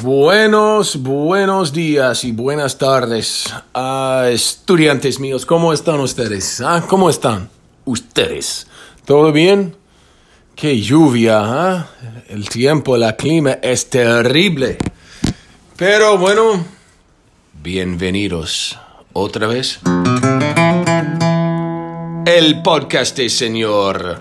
Buenos, buenos días y buenas tardes, a estudiantes míos. ¿Cómo están ustedes? ¿Ah? ¿Cómo están ustedes? ¿Todo bien? Qué lluvia, ¿ah? El tiempo, el clima es terrible. Pero bueno, bienvenidos otra vez. El podcast de señor.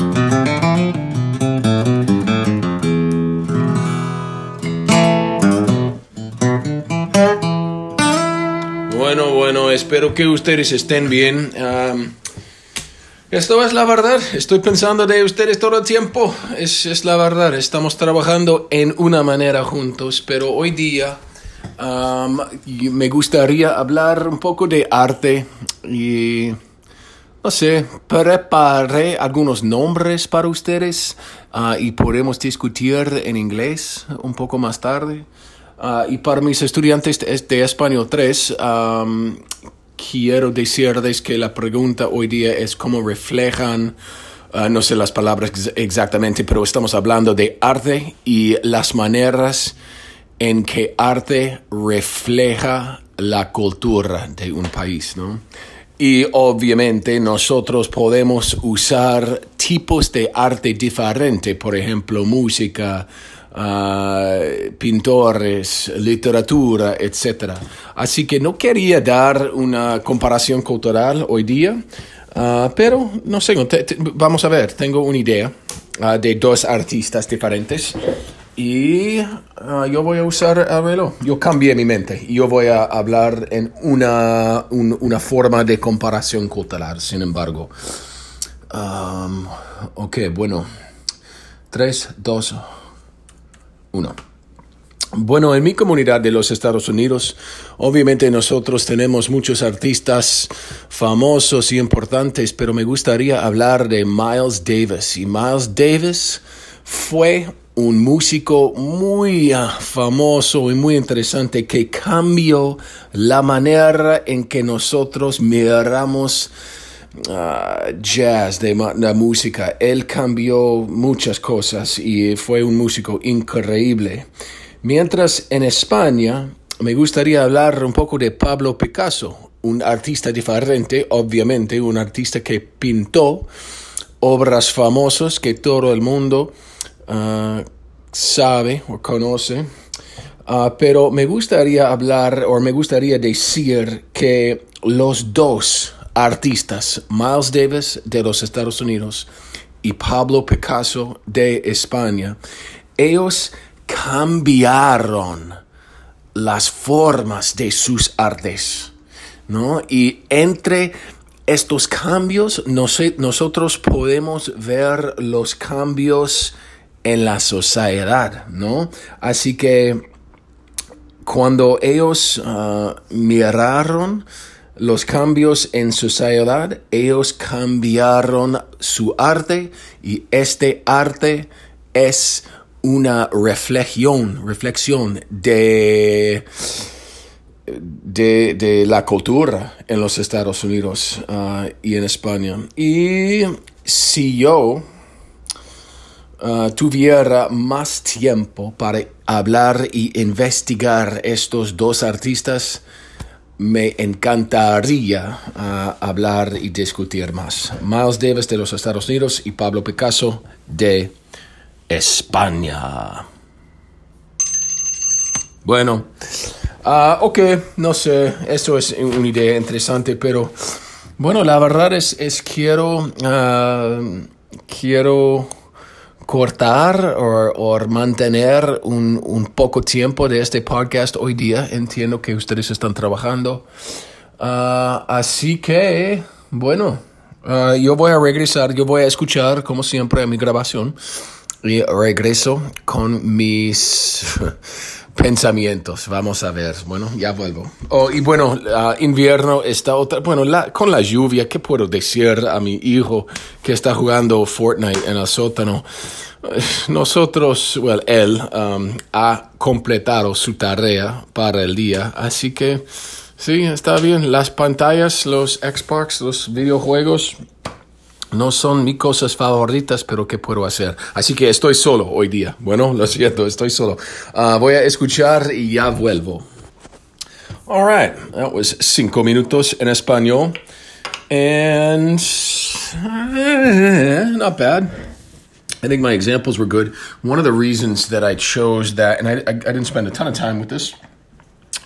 Espero que ustedes estén bien. esto es la verdad. Estoy pensando de ustedes todo el tiempo. Es, es, la verdad. Estamos trabajando en una manera juntos, pero hoy día me gustaría hablar un poco de arte y no sé, preparé algunos nombres para ustedes ah, y podemos discutir en inglés un poco más tarde. Ah, y para mis estudiantes de, español 3, quiero decirles que la pregunta hoy día es cómo reflejan, ah, no sé las palabras exactamente, pero estamos hablando de arte y las maneras en que arte refleja la cultura de un país, ¿no? Y obviamente nosotros podemos usar tipos de arte diferente, por ejemplo, música, ah, pintores, literatura, etc. Así que no quería dar una comparación cultural hoy día, ah, pero no sé, vamos a ver, tengo una idea ah, de dos artistas diferentes. Y yo voy a usar, a verlo, yo cambié mi mente. Yo voy a hablar en una, una forma de comparación cultural, sin embargo. ok, bueno. 3, 2, 1. Bueno, en mi comunidad de los Estados Unidos, obviamente nosotros tenemos muchos artistas famosos y importantes, pero me gustaría hablar de Miles Davis. Y Miles Davis fue un músico muy ah, famoso y muy interesante que cambió la manera en que nosotros miramos ah, jazz, de la música. Él cambió muchas cosas y fue un músico increíble. Mientras en España me gustaría hablar un poco de Pablo Picasso, un artista diferente, obviamente, un artista que pintó obras famosas que todo el mundo Ah, sabe o conoce, ah, pero me gustaría hablar o me gustaría decir que los dos artistas, Miles Davis de los Estados Unidos y Pablo Picasso de España, ellos cambiaron las formas de sus artes, ¿no? Y entre estos cambios nosotros podemos ver los cambios en la sociedad, ¿no? Así que cuando ellos ah, miraron los cambios en sociedad, ellos cambiaron su arte y este arte es una reflexión, reflexión de, de, la cultura en los Estados Unidos ah, y en España. Y si yo Uh, tuviera más tiempo para hablar y investigar estos dos artistas, me encantaría uh, hablar y discutir más. Miles Davis de los Estados Unidos y Pablo Picasso de España. Bueno, uh, ok, no sé, esto es una idea interesante, pero bueno, la verdad es, es quiero, quiero cortar o, mantener un, un, poco tiempo de este podcast hoy día. Entiendo que ustedes están trabajando. Ah, así que, bueno, ah, yo voy a regresar, yo voy a escuchar como siempre mi grabación y regreso con mis pensamientos. Vamos a ver. Bueno, ya vuelvo. Oh, y bueno, invierno está otra. Bueno, la, con la lluvia, ¿qué puedo decir a mi hijo que está jugando Fortnite en el sótano? Nosotros, well, él um, ha completado su tarea para el día, así que sí, está bien. Las pantallas, los Xbox, los videojuegos, no son mis cosas favoritas, pero ¿qué puedo hacer? Así que estoy solo hoy día. Bueno, lo siento, estoy solo. Uh, voy a escuchar y ya vuelvo. All right, that was cinco minutos en español. And uh, not bad. I think my examples were good. One of the reasons that I chose that, and I didn't spend a ton of time with this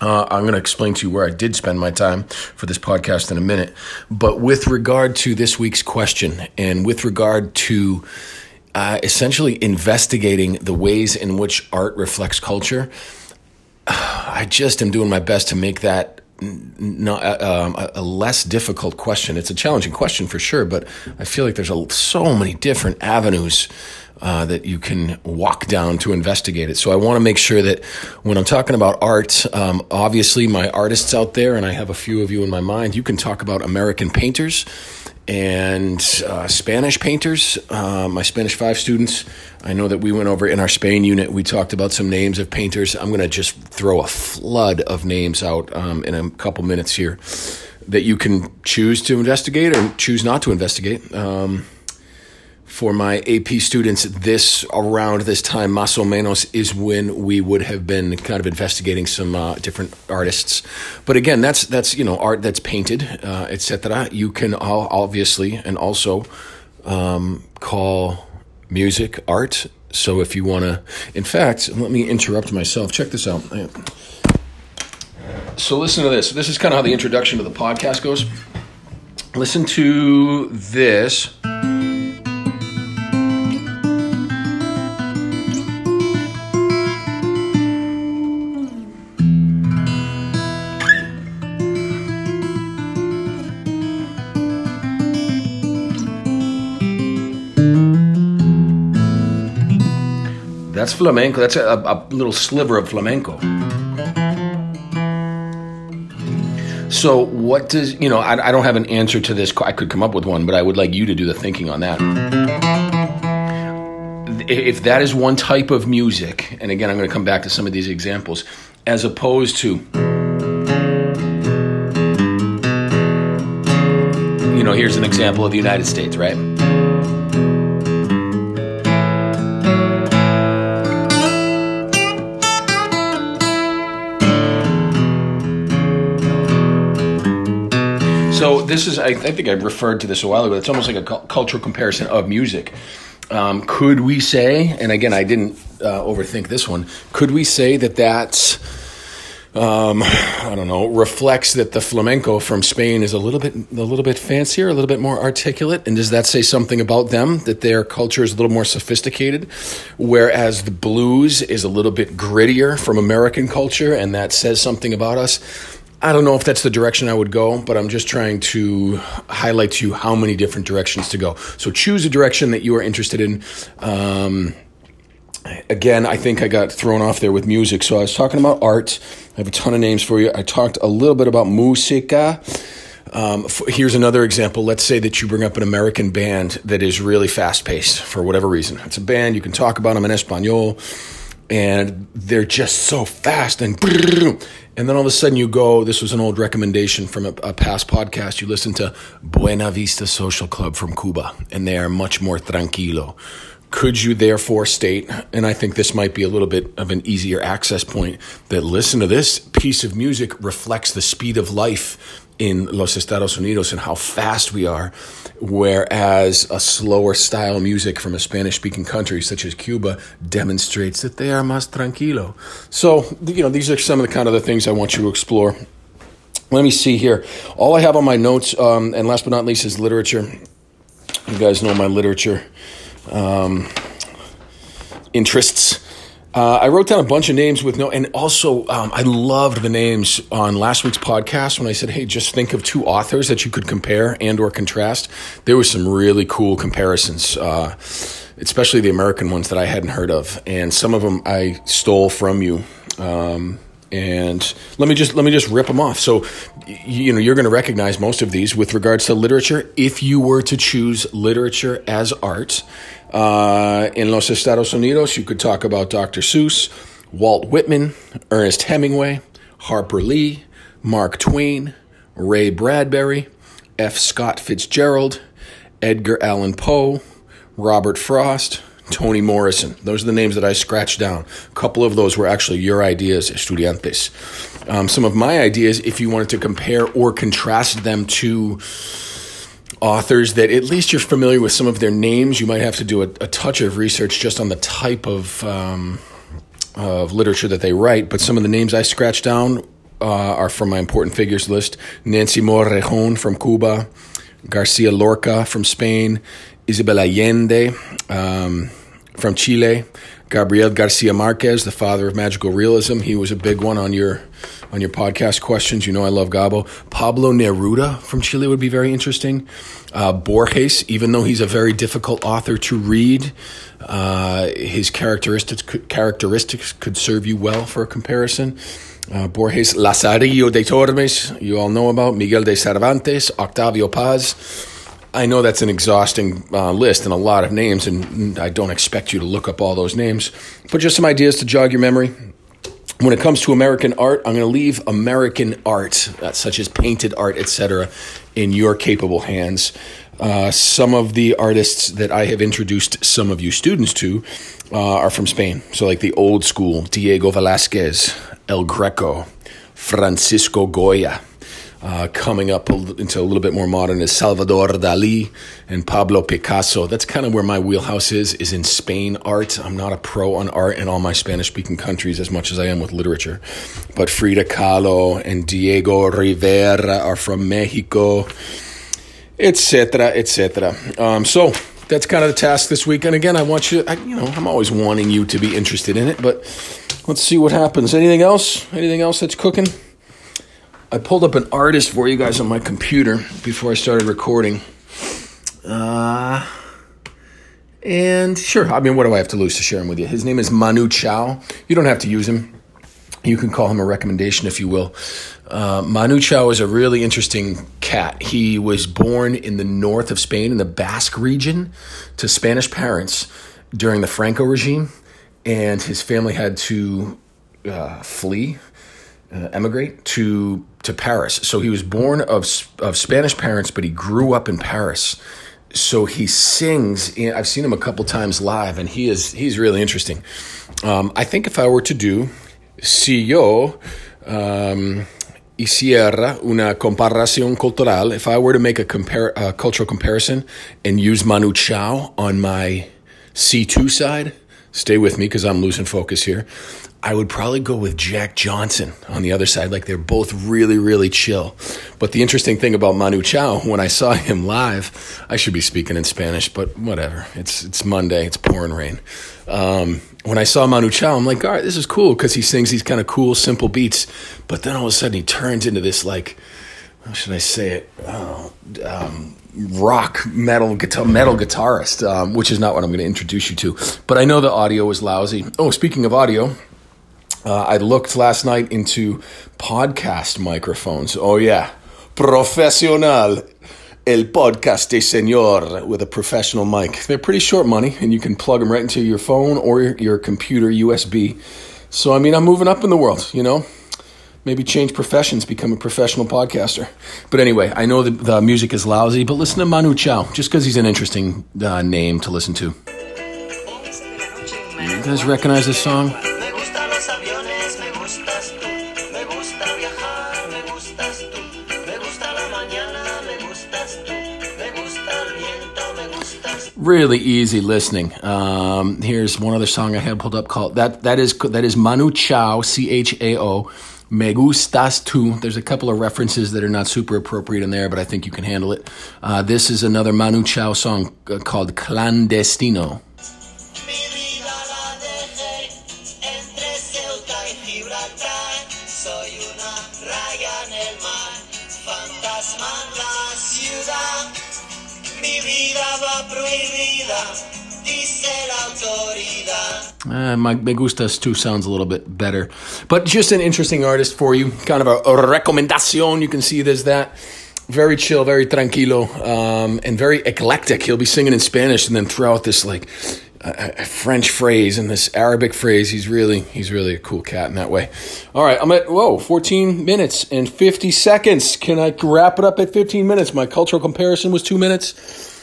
uh, I'm going to explain to you where I did spend my time for this podcast in a minute. But with regard to this week's question, and with regard to uh, essentially investigating the ways in which art reflects culture, I just am doing my best to make that not uh, um, a, a, less difficult question. It's a challenging question for sure, but I feel like there's a, so many different avenues uh, that you can walk down to investigate it. So I want to make sure that when I'm talking about art, um, obviously my artists out there, and I have a few of you in my mind, you can talk about American painters and uh, Spanish painters. Uh, my Spanish five students, I know that we went over in our Spain unit, we talked about some names of painters. I'm going to just throw a flood of names out um, in a couple minutes here that you can choose to investigate or choose not to investigate. Um, for my AP students, this around this time, más o menos, is when we would have been kind of investigating some uh, different artists. But again, that's that's you know art that's painted, uh, etc. You can all, obviously and also um, call music art. So if you want to, in fact, let me interrupt myself. Check this out. So listen to this. This is kind of how the introduction to the podcast goes. Listen to this. That's flamenco. That's a, a little sliver of flamenco. So, what does, you know, I, I, don't have an answer to this. I could come up with one, but I would like you to do the thinking on that. If that is one type of music, and again, I'm going to come back to some of these examples, as opposed to, you know, here's an example of the United States, right? So this is, I, I, think I referred to this a while ago. It's almost like a cu- cultural comparison of music. Um, could we say, and again, I didn't uh, overthink this one. Could we say that that's, um, I don't know, reflects that the flamenco from Spain is a little bit, a little bit fancier, a little bit more articulate, and does that say something about them that their culture is a little more sophisticated, whereas the blues is a little bit grittier from American culture, and that says something about us? I don't know if that's the direction I would go, but I'm just trying to highlight to you how many different directions to go. So choose a direction that you are interested in. Um, again, I think I got thrown off there with music. So I was talking about art. I have a ton of names for you. I talked a little bit about musica. Um, here's another example. Let's say that you bring up an American band that is really fast paced for whatever reason. It's a band, you can talk about them in Espanol and they're just so fast and and then all of a sudden you go this was an old recommendation from a, a, past podcast. You listen to buena vista social club from cuba and they are much more tranquilo could you therefore state and i think this might be a little bit of an easier access point that listen to this piece of music reflects the speed of life in Los Estados Unidos and how fast we are, whereas a slower style music from a Spanish speaking country such as Cuba demonstrates that they are más tranquilo. So, you know, these are some of the kind of the things I want you to explore. Let me see here. All I have on my notes, um, and last but not least, is literature. You guys know my literature um, interests. Uh, I wrote down a bunch of names with no, and also um, I loved the names on last week's podcast when I said, "Hey, just think of two authors that you could compare and or contrast." There was some really cool comparisons, uh, especially the American ones that I hadn't heard of, and some of them I stole from you. Um, and let me just let me just rip them off. So, you know, you're going to recognize most of these with regards to literature. If you were to choose literature as art uh, in Los Estados Unidos, you could talk about Dr. Seuss, Walt Whitman, Ernest Hemingway, Harper Lee, Mark Twain, Ray Bradbury, F. Scott Fitzgerald, Edgar Allan Poe, Robert Frost, Toni Morrison. Those are the names that I scratched down. A couple of those were actually your ideas, estudiantes. Um, some of my ideas, if you wanted to compare or contrast them to authors that at least you're familiar with some of their names, you might have to do a, a touch of research just on the type of um, of literature that they write. But some of the names I scratched down uh, are from my important figures list: Nancy Morejon from Cuba, Garcia Lorca from Spain, Isabel Allende um, from Chile, Gabriel Garcia Marquez, the father of magical realism. He was a big one on your on your podcast questions. You know I love Gabo. Pablo Neruda from Chile would be very interesting. Uh, Borges, even though he's a very difficult author to read, uh, his characteristics characteristics could serve you well for a comparison. Uh, Borges, Lazarillo de Tormes, you all know about Miguel de Cervantes, Octavio Paz. I know that's an exhausting uh, list and a lot of names, and I don't expect you to look up all those names, but just some ideas to jog your memory. When it comes to American art, I'm going to leave American art, uh, such as painted art, etc., in your capable hands. Uh, some of the artists that I have introduced some of you students to uh, are from Spain. So, like the old school Diego Velázquez, El Greco, Francisco Goya. Uh, coming up into a little bit more modern is Salvador Dali and Pablo Picasso. That's kind of where my wheelhouse is, is in Spain art. I'm not a pro on art in all my Spanish speaking countries as much as I am with literature. But Frida Kahlo and Diego Rivera are from Mexico, etc., etc. Um, so that's kind of the task this week. And again, I want you, I, you know, I'm always wanting you to be interested in it, but let's see what happens. Anything else? Anything else that's cooking? I pulled up an artist for you guys on my computer before I started recording. Uh, and sure, I mean, what do I have to lose to share him with you? His name is Manu Chao. You don't have to use him. You can call him a recommendation if you will. Uh, Manu Chao is a really interesting cat. He was born in the north of Spain, in the Basque region, to Spanish parents during the Franco regime, and his family had to uh, flee, uh, emigrate to to Paris. So he was born of of Spanish parents, but he grew up in Paris. So he sings. I've seen him a couple times live, and he is he's really interesting. Um, I think if I were to do si yo um, hiciera una comparación cultural, if I were to make a compare a cultural comparison and use Manu Chao on my C2 side, stay with me because I'm losing focus here. I would probably go with Jack Johnson on the other side. Like they're both really, really chill. But the interesting thing about Manu Chao, when I saw him live, I should be speaking in Spanish, but whatever. It's it's Monday. It's pouring rain. Um, when I saw Manu Chao, I'm like, all right, this is cool because he sings these kind of cool, simple beats. But then all of a sudden, he turns into this like, how should I say it? Oh, um, rock metal guitar metal guitarist, um, which is not what I'm going to introduce you to. But I know the audio is lousy. Oh, speaking of audio, uh, I looked last night into podcast microphones. Oh, yeah. Profesional. El podcast de señor with a professional mic. They're pretty short money, and you can plug them right into your phone or your computer USB. So, I mean, I'm moving up in the world, you know? Maybe change professions, become a professional podcaster. But anyway, I know the, the music is lousy, but listen to Manu Chao, just because he's an interesting uh, name to listen to. You guys recognize this song? Really easy listening. Um, here's one other song I had pulled up called that. That is that is Manu Chao, C H A O. Me gustas tu. There's a couple of references that are not super appropriate in there, but I think you can handle it. Uh, this is another Manu Chao song uh, called Clandestino. Uh, my Me Gustas tu sounds a little bit better. But just an interesting artist for you. Kind of a, recomendación. You can see there's that. Very chill, very tranquilo, um, and very eclectic. He'll be singing in Spanish and then throw out this like French phrase and this Arabic phrase. He's really he's really a cool cat in that way. All right, I'm at whoa, 14 minutes and 50 seconds. Can I wrap it up at 15 minutes? My cultural comparison was two minutes.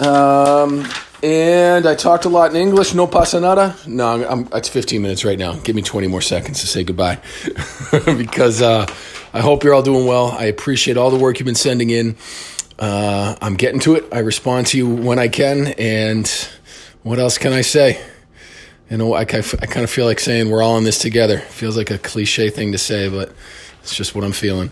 Um, and I talked a lot in English. No pasa nada. No, I'm, it's 15 minutes right now. Give me 20 more seconds to say goodbye. because uh, I hope you're all doing well. I appreciate all the work you've been sending in. Uh, I'm getting to it. I respond to you when I can. And what else can I say? You know, I, I kind of feel like saying we're all in this together. Feels like a cliche thing to say, but it's just what I'm feeling.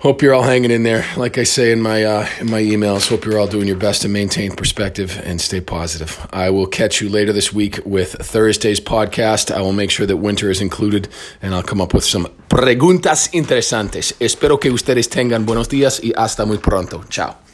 Hope you're all hanging in there. Like I say in my uh, in my emails, hope you're all doing your best to maintain perspective and stay positive. I will catch you later this week with Thursday's podcast. I will make sure that winter is included, and I'll come up with some preguntas interesantes. Espero que ustedes tengan buenos días y hasta muy pronto. Ciao.